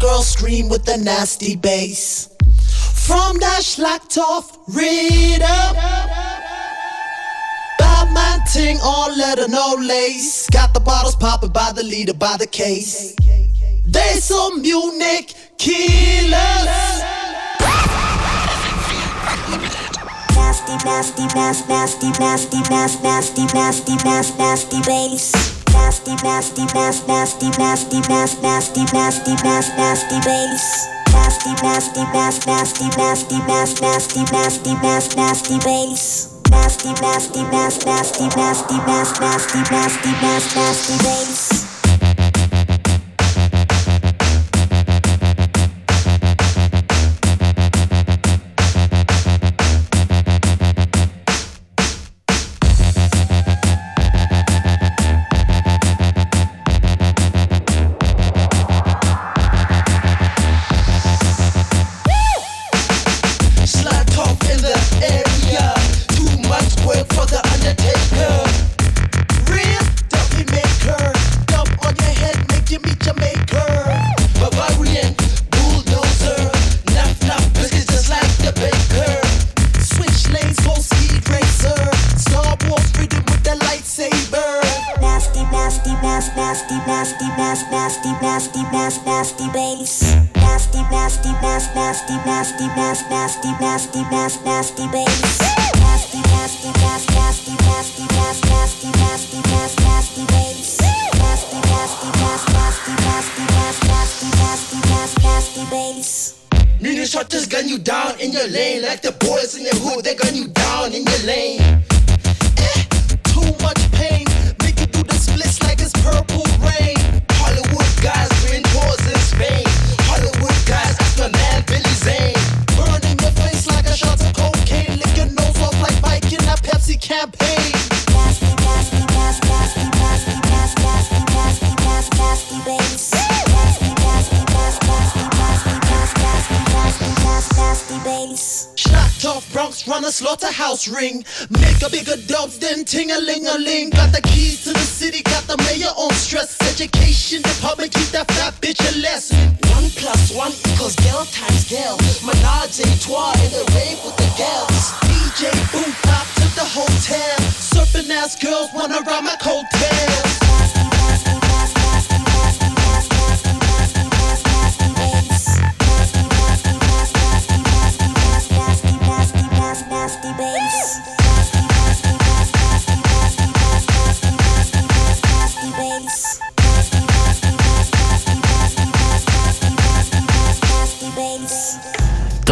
girl scream with the nasty bass. From that Schlachthof rhythm. Bad man ting all leather, no lace. Got the bottles popping by the leader, by the case. They some Munich killers. Nasty, nasty, nasty, nasty, nasty, nasty, nasty, nasty, nasty, nasty bass nasty, nasty, nasty, nasty, nasty, nasty, nasty, nasty, nasty, nasty bass. Nasty, nasty, nasty, nasty, nasty, nasty, nasty, nasty, nasty, nasty bass. Nasty, nasty, nasty, nasty, nasty, nasty, nasty, nasty, nasty, nasty bass. bass. Nasty, nasty, nasty, nasty, nasty, nasty, nasty, nasty, nasty, nasty bass. Nasty, nasty, nasty, nasty, nasty, nasty, nasty, nasty, nasty, bass. Nasty, nasty, nasty, nasty, nasty, nasty, nasty, nasty, nasty, bass. Mini shot just gun you down in your lane like the boys in your hood. They gun you down in your lane. Ring. Make a bigger dubs than ting a ling a ling. Got the keys to the city, got the mayor on stress. Education department, keep that fat bitch a lesson. One plus one equals girl times girl. Menage a trois in the rave with the girls.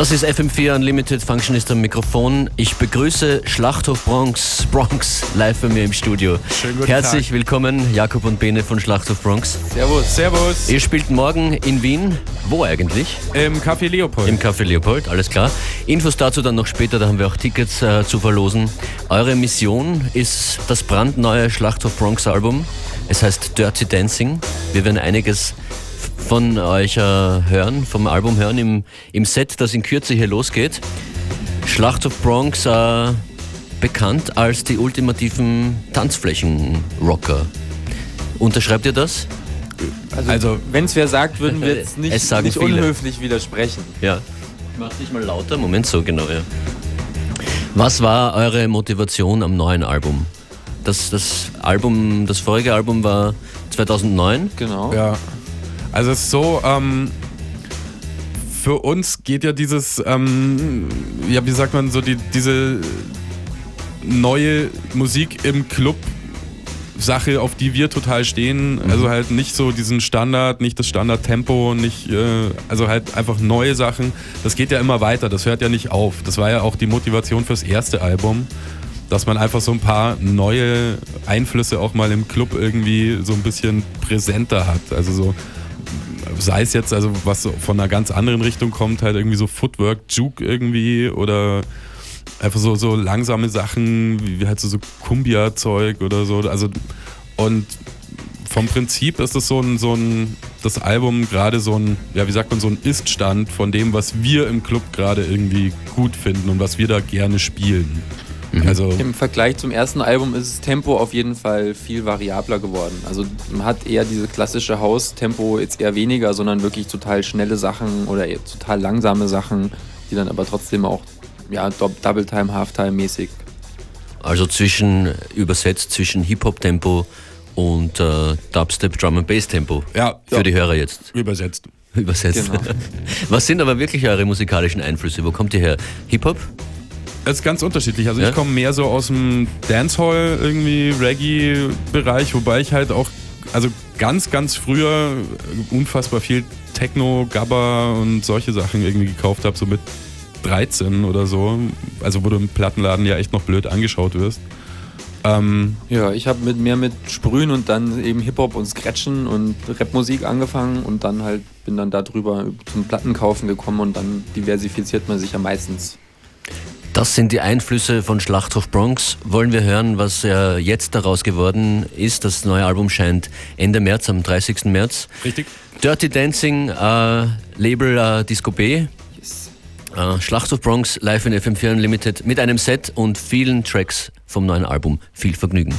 Das ist FM4 Unlimited Functionist am Mikrofon. Ich begrüße Schlachthof Bronx, Bronx live bei mir im Studio. Schönen guten Herzlich Tag. willkommen, Jakob und Bene von Schlachthof Bronx. Servus, servus. Ihr spielt morgen in Wien. Wo eigentlich? Im Café Leopold. Im Café Leopold, alles klar. Infos dazu dann noch später, da haben wir auch Tickets äh, zu verlosen. Eure Mission ist das brandneue Schlachthof Bronx Album. Es heißt Dirty Dancing. Wir werden einiges von euch äh, hören, vom Album hören im, im Set, das in Kürze hier losgeht. Schlachthof Bronx, äh, bekannt als die ultimativen Tanzflächen-Rocker. Unterschreibt ihr das? also, also wenn es wer sagt, würden wir jetzt nicht, Es sagen nicht viele. unhöflich widersprechen. Ja. Mach dich mal lauter. Moment, so genau, ja. Was war eure Motivation am neuen Album? Das, das Album, das vorige Album war 2009. Genau. Ja. Also es ist so, ähm, für uns geht ja dieses, ähm, ja, wie sagt man, so die, diese neue Musik im Club Sache, auf die wir total stehen. Also halt nicht so diesen Standard, nicht das Standardtempo, nicht, äh, also halt einfach neue Sachen. Das geht ja immer weiter, das hört ja nicht auf. Das war ja auch die Motivation fürs erste Album, dass man einfach so ein paar neue Einflüsse auch mal im Club irgendwie so ein bisschen präsenter hat. Also so, sei es jetzt, also was von einer ganz anderen Richtung kommt, halt irgendwie so Footwork, Juke irgendwie oder einfach so, so langsame Sachen, wie halt so, so Kumbia-Zeug oder so. Also, und vom Prinzip ist es so ein, so ein, das Album gerade so ein, ja, wie sagt man, so ein Iststand von dem, was wir im Club gerade irgendwie gut finden und was wir da gerne spielen. Mhm. Also Im Vergleich zum ersten Album ist das Tempo auf jeden Fall viel variabler geworden. Also man hat eher diese klassische Haus-Tempo jetzt eher weniger, sondern wirklich total schnelle Sachen oder total langsame Sachen, die dann aber trotzdem auch ja, Double Time, Halftime mäßig. Also zwischen übersetzt zwischen Hip-Hop-Tempo und äh, Dubstep Drum and Bass Tempo. Ja. Für ja. die Hörer jetzt. Übersetzt. Übersetzt. Genau. Was sind aber wirklich eure musikalischen Einflüsse? Wo kommt ihr her? Hip-Hop? Es ist ganz unterschiedlich. Also ja? ich komme mehr so aus dem Dancehall irgendwie Reggae-Bereich, wobei ich halt auch, also ganz, ganz früher unfassbar viel Techno, Gabba und solche Sachen irgendwie gekauft habe, so mit 13 oder so. Also wo du im Plattenladen ja echt noch blöd angeschaut wirst. Ähm, ja, ich habe mit mehr mit Sprühen und dann eben Hip-Hop und Scratchen und Rapmusik angefangen und dann halt bin dann darüber zum Plattenkaufen gekommen und dann diversifiziert man sich ja meistens. Das sind die Einflüsse von Schlachthof Bronx. Wollen wir hören, was äh, jetzt daraus geworden ist? Das neue Album scheint Ende März, am 30. März. Richtig. Dirty Dancing, äh, Label äh, Disco B. Äh, Schlachthof Bronx live in FM4 Unlimited mit einem Set und vielen Tracks vom neuen Album. Viel Vergnügen.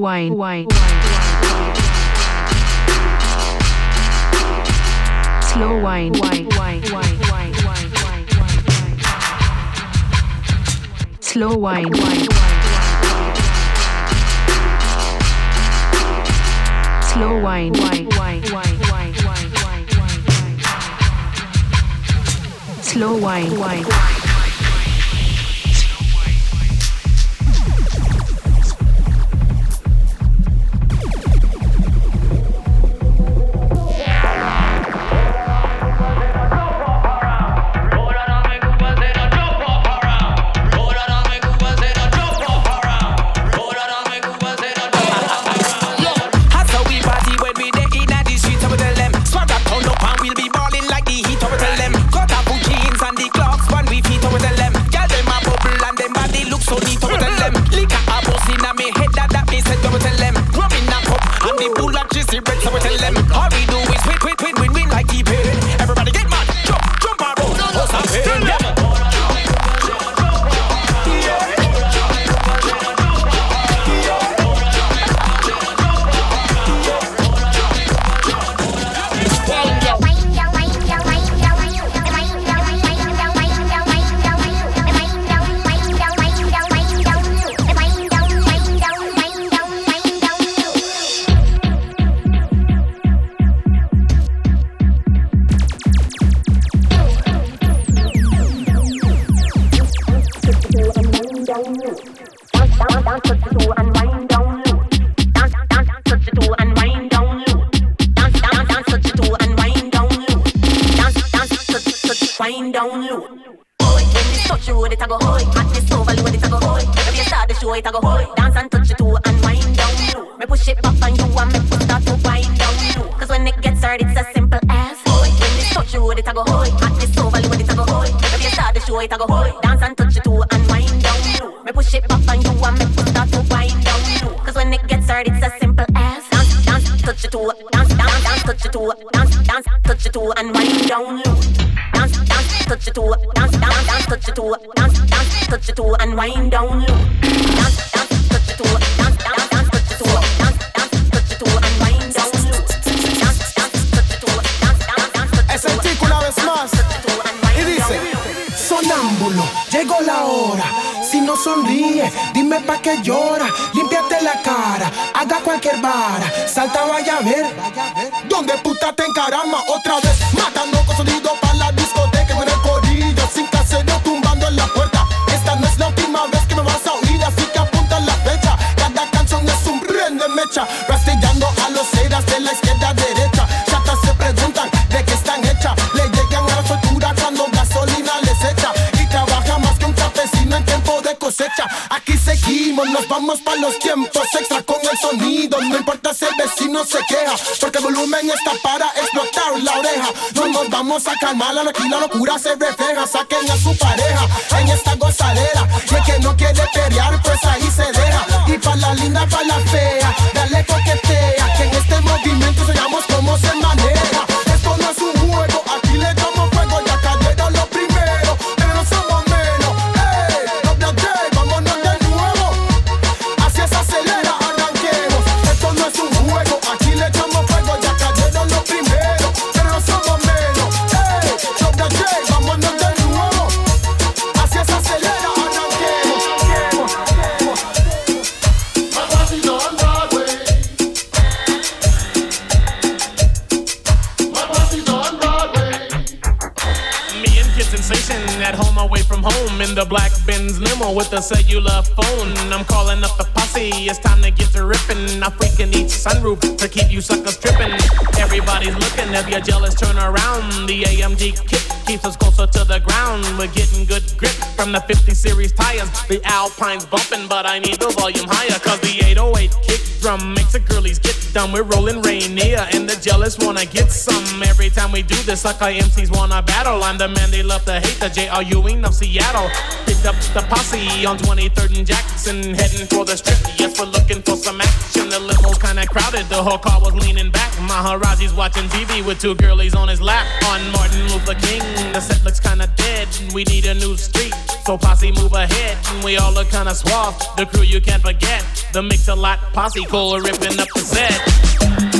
Wine. wine. Slow wine. wine. Slow wine. Slow wine. Slow wine. para la discoteca con el corillo sin casero tumbando en la puerta. Esta Aquí seguimos, nos vamos para los tiempos extra con el sonido. No importa si el vecino se queja, porque el volumen está para explotar la oreja. No nos vamos a calmar, aquí la locura se refleja. Saquen a su pareja en esta gozadera. Y el que no quiere pelear, pues ahí se deja. Y para la linda, para la fea, dale coquetea. Que en este movimiento enseñamos cómo se maneja. The black Benz limo with a cellular phone. I'm calling up the posse, it's time to get to ripping. I freaking each sunroof to keep you suckers tripping. Everybody's looking, if you're jealous, turn around. The AMG kit keeps us closer to the ground. We're getting good grip from the 50 series tires. The Alpine's bumping, but I need the volume higher. Cause the 808 kick drum makes the girlies get dumb. We're rolling Rainier, and the jealous wanna get some. Every time we do this, sucker MCs wanna battle. I'm the man they love to hate, the J.R. Ewing of Seattle. Picked up the posse on 23rd and Jackson, heading for the strip. Yes, we're looking for some action. The limo's kinda crowded, the whole car was leaning back. Maharaji's watching TV with two girlies on his lap. On Martin Luther King, We need a new street, so posse move ahead. And we all look kinda suave, the crew you can't forget. The mix a lot posse, Cole ripping up the set.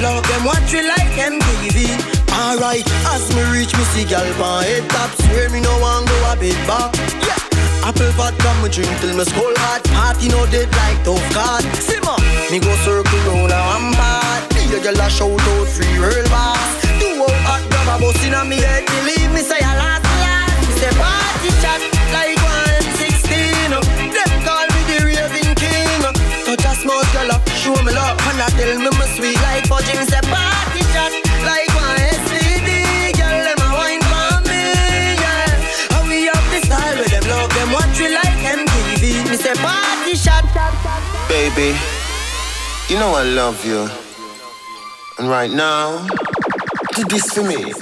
love them watch we like MTV. Alright, as me reach me see gal on head top, swear me no one go a bit back. Yeah. Apple vodka me drink till me skull hot. Party no dead like tough card. Simmer, me go circle round a one part Be a girl a shout out free real boss Do out hot grab a bus inna me head Believe me say last last. Me say party chat up, And I tell me me sweet like say party chat like STD Girl wine for me, yeah we have the style where them love them watch we like MTV Me say party shot Baby, you know I love you. And right now, do this for me.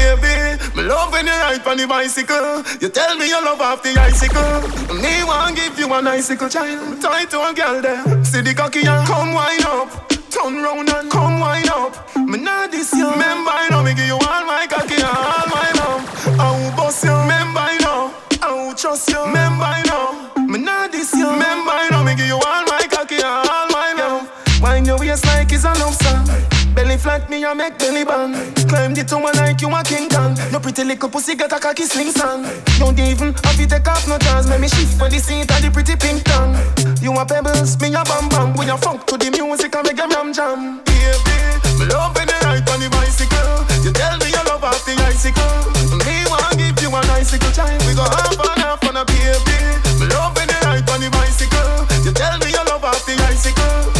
Baby, me love when you ride on the bicycle. You tell me you love off the icicle. Me want give you an icicle child. Tie to a girl there. See the cocky and come wind up. Turn round and come wind up. Me not this you. Remember I know me give you all my cocky and all my love. I will boss you. Remember I know. I will trust you. Remember I know. Me not this you. Remember I know me give you all my cocky and all my love. Wind your waist like it's a love song. Belly flat me, a make belly bang. Climb the tower like you a king kong. No pretty little pussy got a cocky sling song. Don't even have you take off no chance. Make me shift for the seat of the pretty pink tongue. You a pebbles, me a bam bam. We a funk to the music and make a jam jam. Baby, me love when you ride on the bicycle. You tell me you love off the icicle. Me want give you an icicle child. We go half and half on a baby. Me love when you ride on the bicycle. You tell me you love off the icicle.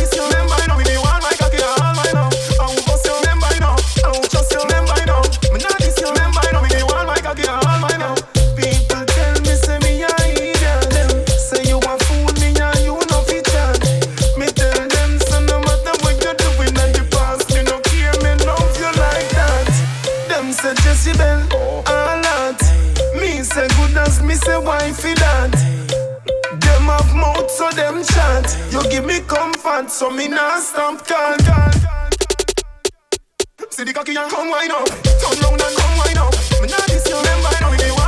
give me comfort so me nah call call. See the cocky and come wine up, turn round and come wine up. Me nah this you remember now, me be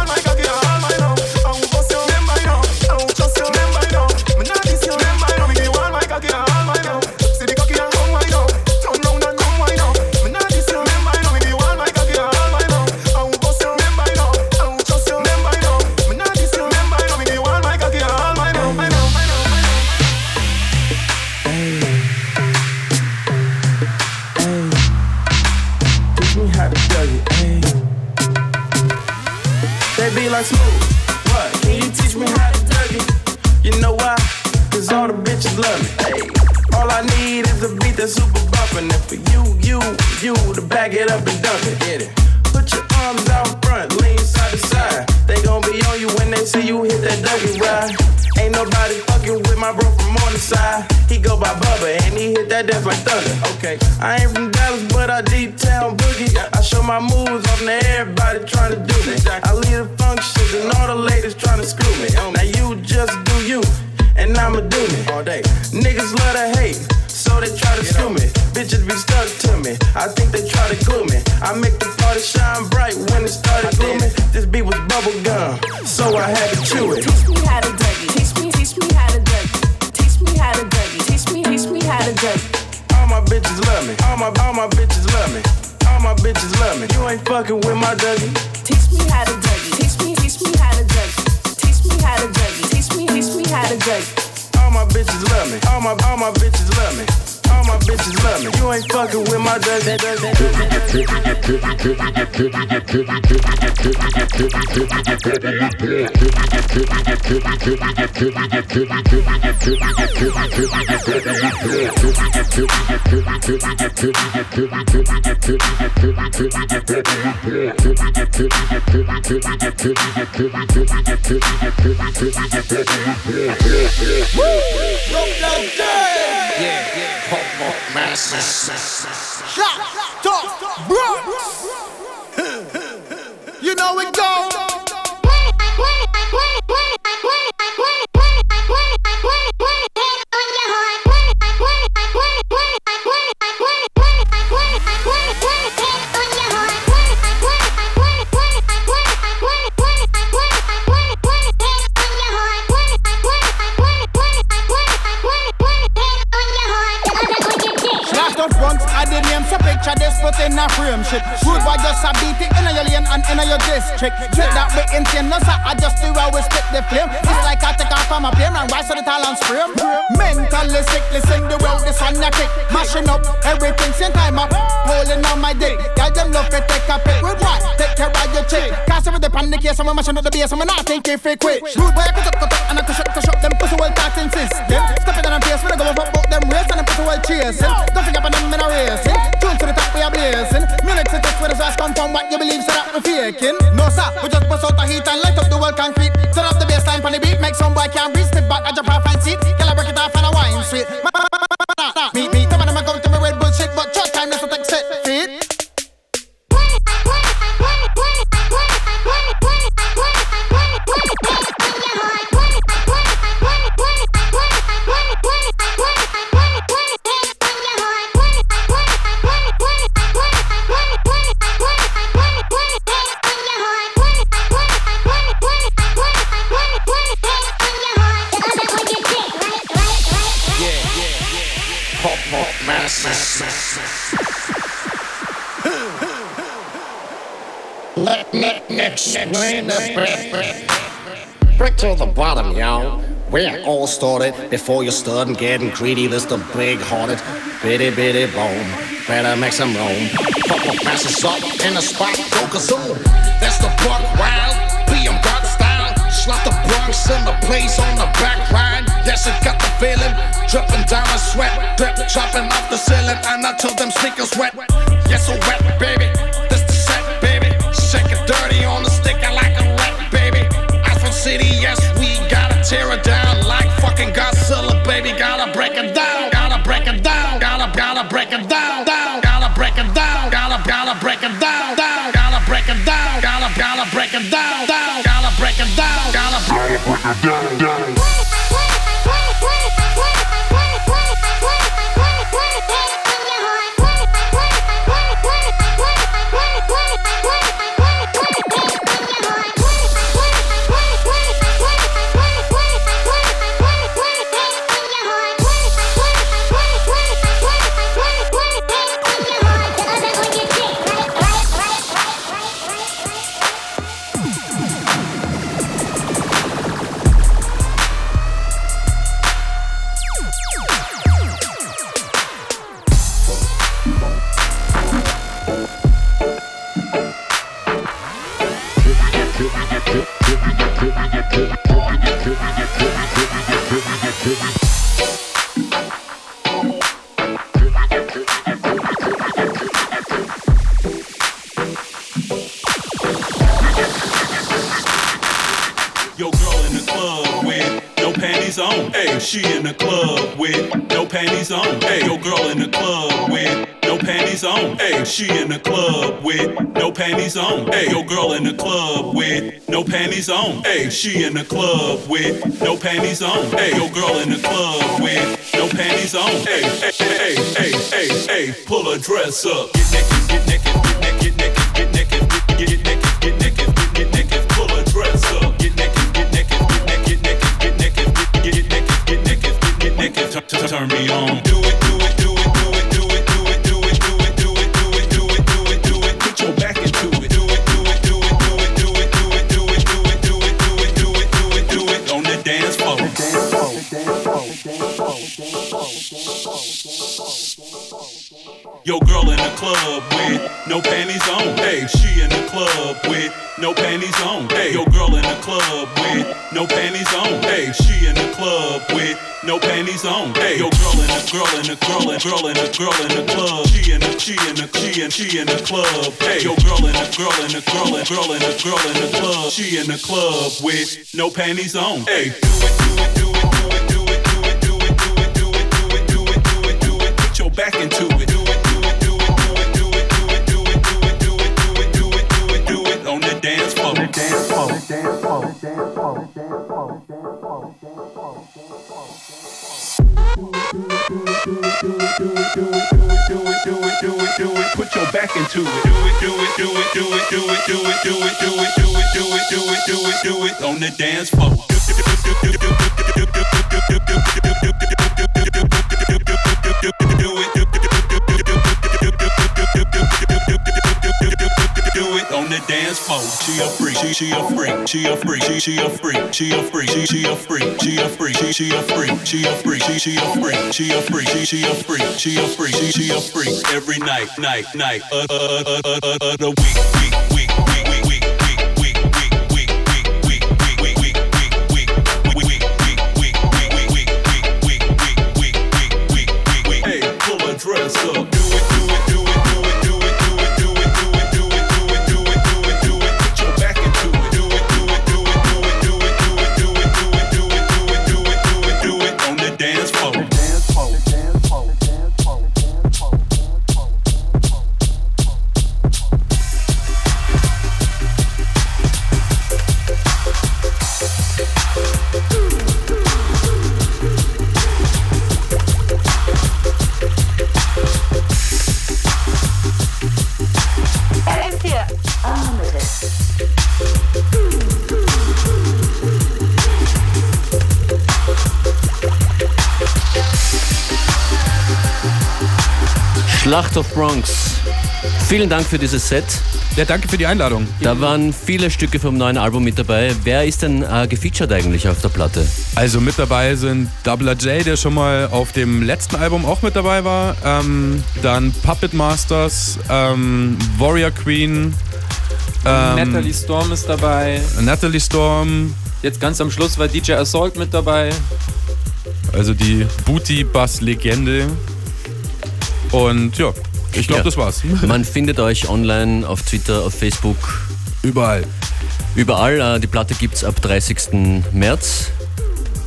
that's super bumpin'. And for you, you, you to back it up and dump it. It. Put your arms out front, lean side to side. They gon' be on you when they see you hit that Dougie ride. Ain't nobody fucking with my bro from Morningside. He go by Bubba and he hit that death like thunder. Okay, I ain't from Dallas, but I D-Town boogie. I show my moves off to everybody trying to do me. I lead the functions and all the ladies trying to screw me. Now you just do you, and I'ma do me all day. Niggas love to hate, so they try to screw me. Bitches be stuck to me. I think they try to glue me. I make the party shine bright when it started gloomy. This beat was bubble gum, so I had to chew it. Teach me how to Dougie. Teach me, teach me how to Dougie. Teach me how to Dougie. Teach me, teach me how to Dougie. All my bitches love me. All my all my bitches love me. All my bitches love me. You ain't fucking with my Dougie. Teach me how to Dougie. Teach me, teach me how to Dougie. Teach me how to Dougie. Teach me, teach me how to Dougie. All my bitches love me. All my all my bitches love me. All my bitches love me. You ain't fucking with my Dougie. Shot, talk, bro. You know it goes. A frame shit. Rude boy just a beat it in your lane and in your district. Trick that we insane, no sir, I just do how we split the flame. It's like I take off from a plane and rise to the talent stream. Mentally sick, listen the world, this one ya kick. Mashing up everything, same time up. Holding on my dick. Girl, them love to take a pic. With what? Take care of your chick. Cause if the panic case, I'm mashing up the bass, I'm not thinking fake quick. Rude boy, I cut up, cut up, and I push up, push up. Them pussy well talking system. Step it on them face, we go over both them race and them pussy well chasing. Don't forget about them in a racing. Tune to the top, we are blazing. To this, where the ass come from, what you believe, so that we faking. No, sir, we just bust out the heat and light up the world concrete. Turn up the bassline on the beat, make some boy can't breathe. Step back, I jump off and seat. Girl, I break it off and I wine sweet. Nick, Nick, Nick, Nick, Nick, Brick to the bottom, yo. Where all started before you started getting greedy. This the big hearted, bitty bitty bone. Better make some room. Couple passes up in the spot, go kazoom. That's the buck wild, BM got style. Slap the Bronx in the place on the back line. Yes, it got the feeling. Dripping down a sweat, drip dropping off the ceiling. And I told them sneakers wet. Yes, so wet, baby. City, yes, we gotta tear it down like fucking Godzilla, baby. Gotta break it down, gotta break it down, gotta gotta break it down, down, gotta break it down, gotta gotta break it down, down, gotta break it down, gotta gotta break it down, down, gotta break it down, gotta break it down, down. She in the club with no panties on. Hey, yo, girl in the club with no panties on. Hey, she in the club with no panties on. Hey, yo, girl in the club with no panties on. Hey, she in the club with no panties on. Hey, yo, girl in the club with no panties on. Hey, hey, hey, hey, hey, hey, pull her dress up. Get naked, get naked, naked, t- t- turn me on. Do it, Yo, girl in the club with no panties on. Hey, she in the club with no panties on. Hey, yo, girl in the club with no panties on. Hey, she in the club with no panties on. Hey, yo, girl in the girl in the girl in girl in the girl in the club. She in the she in the she in she in the club. Hey, yo, girl in the girl in the girl in girl in the girl in the club. She in the club with no panties on. Hey, do it, do it, do it, do it, do it, do it, do it, do it, do it, do it, do it. Put your back into it. Dance floor. The dance floor. The dance floor. The dance floor. The dance floor. The dance floor. Put your back into it. Do it, do it, do it, do it, do it, do it, do it, do it, do it, do it, do it, do it, do it on the dance floor. Dance floor. She a freak, she she a freak, she a freak, she she a freak, she a freak, she she a freak, she a freak, she she a freak, she a freak, she she a freak, she a freak, she she a freak, she a freak, she she a freak. Every night, night, night, uh, uh, uh, uh, uh, uh, uh, the week, week, Schlacht of Bronx. Vielen Dank für dieses Set. Ja, danke für die Einladung. Da waren viele Stücke vom neuen Album mit dabei. Wer ist denn äh, gefeatured eigentlich auf der Platte? Also mit dabei sind Double J, der schon mal auf dem letzten Album auch mit dabei war. Ähm, dann Puppet Masters, ähm, Warrior Queen. Ähm, Natalie Storm ist dabei. Natalie Storm. Jetzt ganz am Schluss war DJ Assault mit dabei. Also die Booty-Bass-Legende. Und ja, ich glaube, Ja. das war's. Man findet euch online auf Twitter, auf Facebook. Überall. Überall. Äh, die Platte gibt es ab 30. März.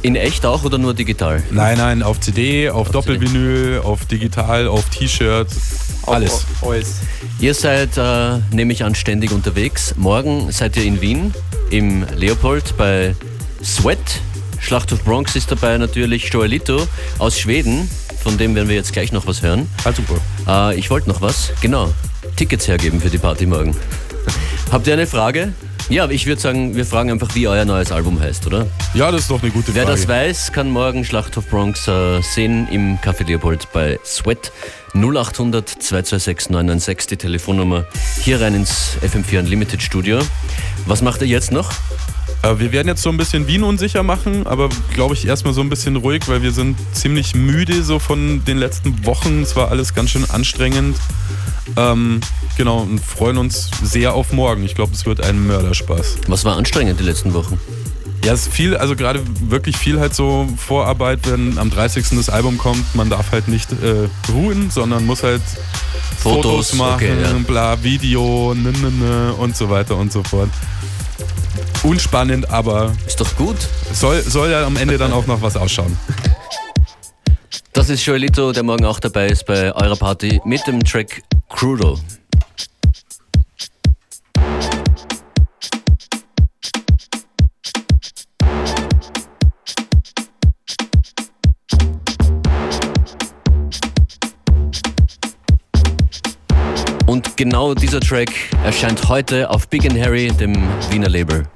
In echt auch oder nur digital? Nein, nein, auf CD, auf, Doppelvinyl, auf digital, auf T-Shirt, alles. Alles. Ihr seid, äh, nehme ich an, ständig unterwegs. Morgen seid ihr in Wien im Leopold bei Sweat. Schlacht of Bronx ist dabei natürlich Joelito aus Schweden. Von dem werden wir jetzt gleich noch was hören. Ah, super. Äh, ich wollte noch was. Genau. Tickets hergeben für die Party morgen. Habt ihr eine Frage? Ja, ich würde sagen, wir fragen einfach, wie euer neues Album heißt, oder? Ja, das ist doch eine gute Wer Frage. das weiß, kann morgen Schlacht of Bronx äh, sehen im Café Leopold bei Sweat. 0800 226 996, die Telefonnummer hier rein ins FM4 Unlimited Studio. Was macht ihr jetzt noch? Äh, Wir werden jetzt so ein bisschen Wien unsicher machen, aber glaube ich erstmal so ein bisschen ruhig, weil wir sind ziemlich müde so von den letzten Wochen. Es war alles ganz schön anstrengend. Ähm, genau, und freuen uns sehr auf morgen. Ich glaube, es wird ein Mörderspaß. Was war anstrengend die letzten Wochen? Ja, es ist viel, also gerade wirklich viel halt so Vorarbeit, wenn am 30. das Album kommt. Man darf halt nicht äh, ruhen, sondern muss halt Fotos, Fotos, machen, okay, ja. bla, Video, ne, ne, ne, und so weiter und so fort. Unspannend, aber Ist doch gut. soll, soll ja am Ende dann auch noch was ausschauen. Das ist Joelito, der morgen auch dabei ist bei eurer Party mit dem Track Crudo. Genau dieser Track erscheint heute auf Big and Harry, dem Wiener Label.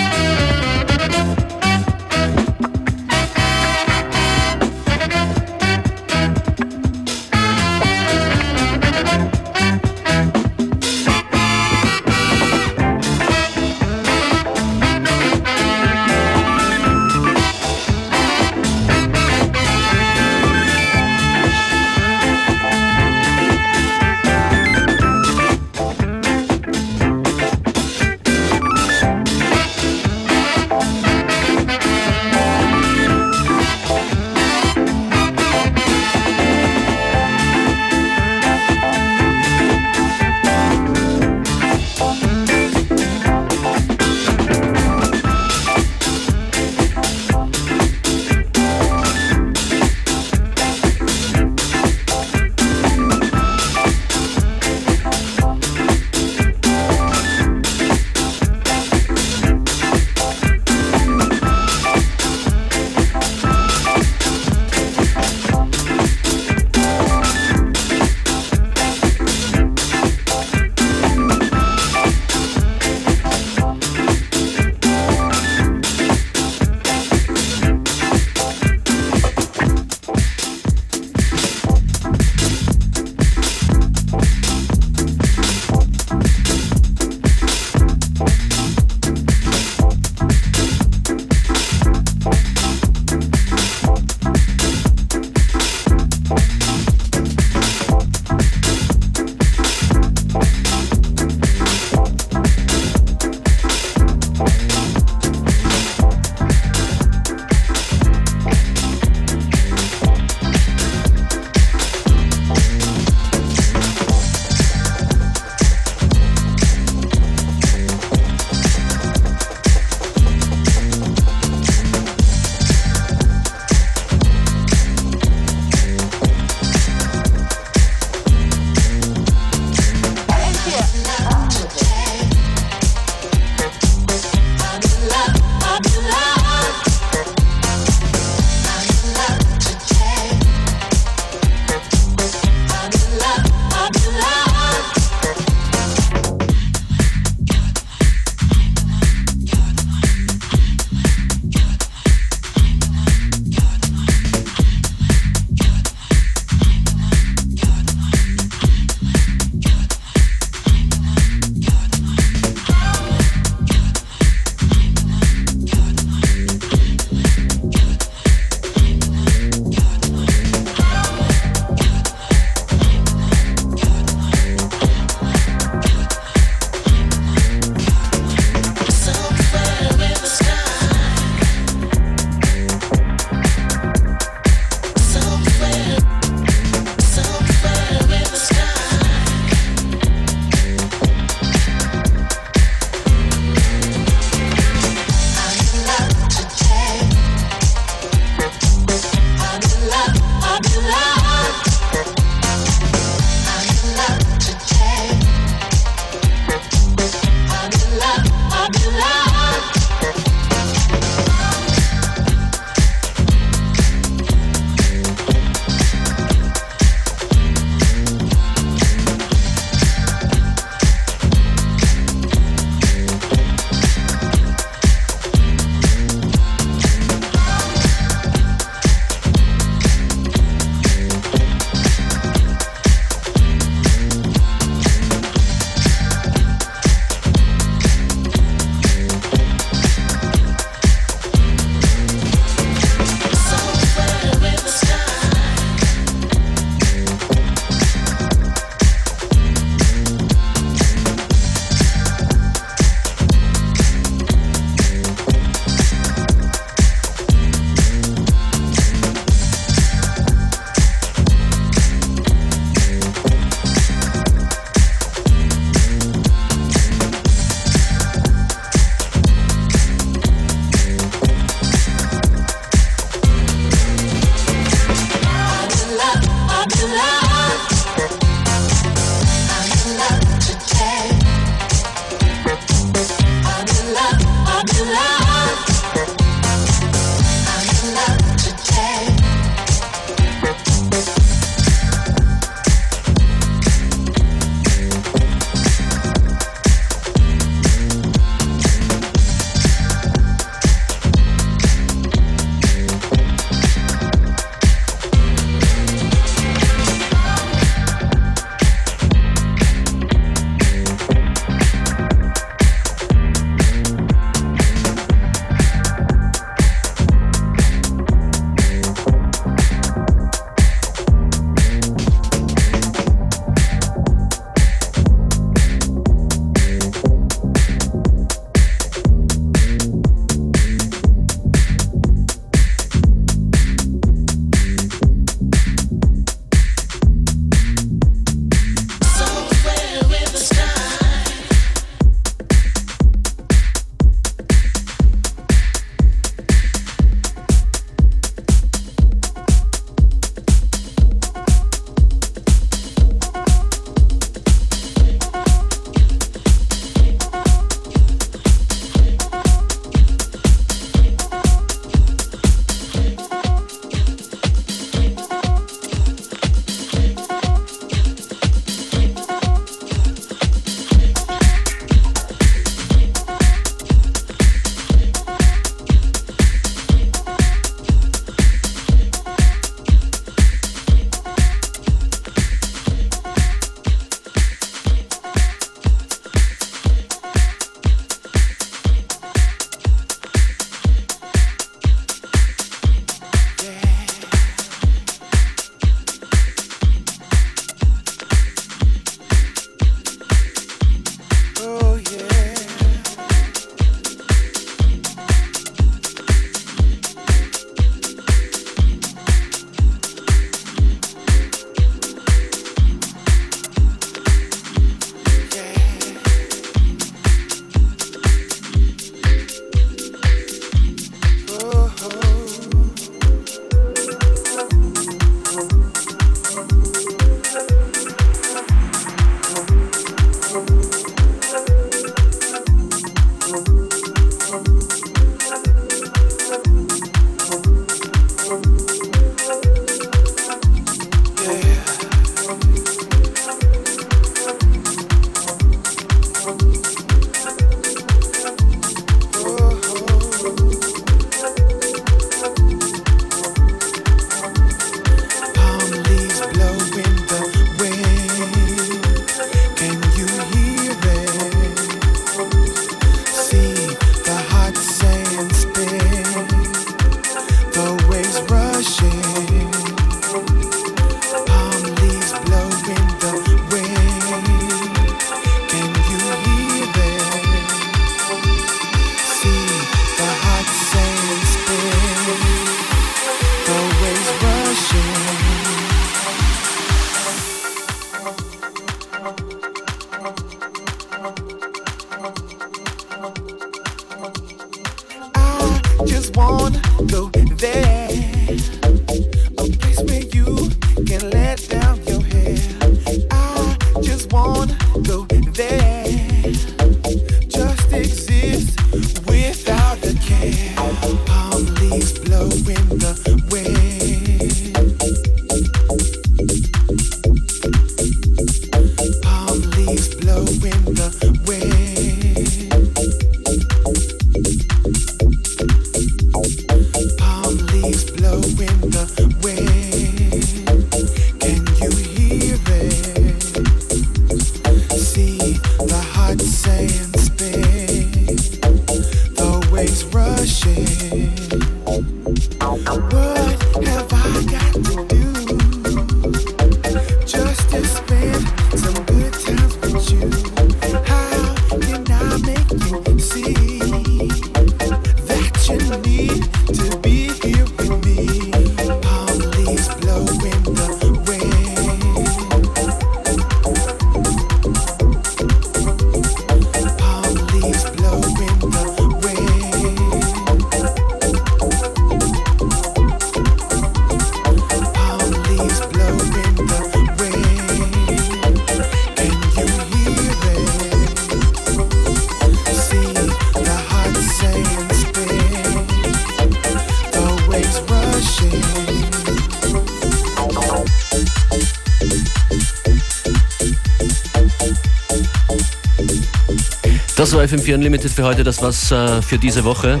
FM4 Unlimited für heute. Das war's äh, für diese Woche.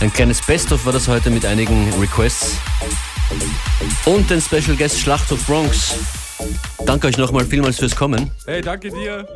Ein kleines Best-of war das heute mit einigen Requests. Und den Special Guest Schlachthof Bronx. Danke euch nochmal vielmals fürs Kommen. Hey, danke dir.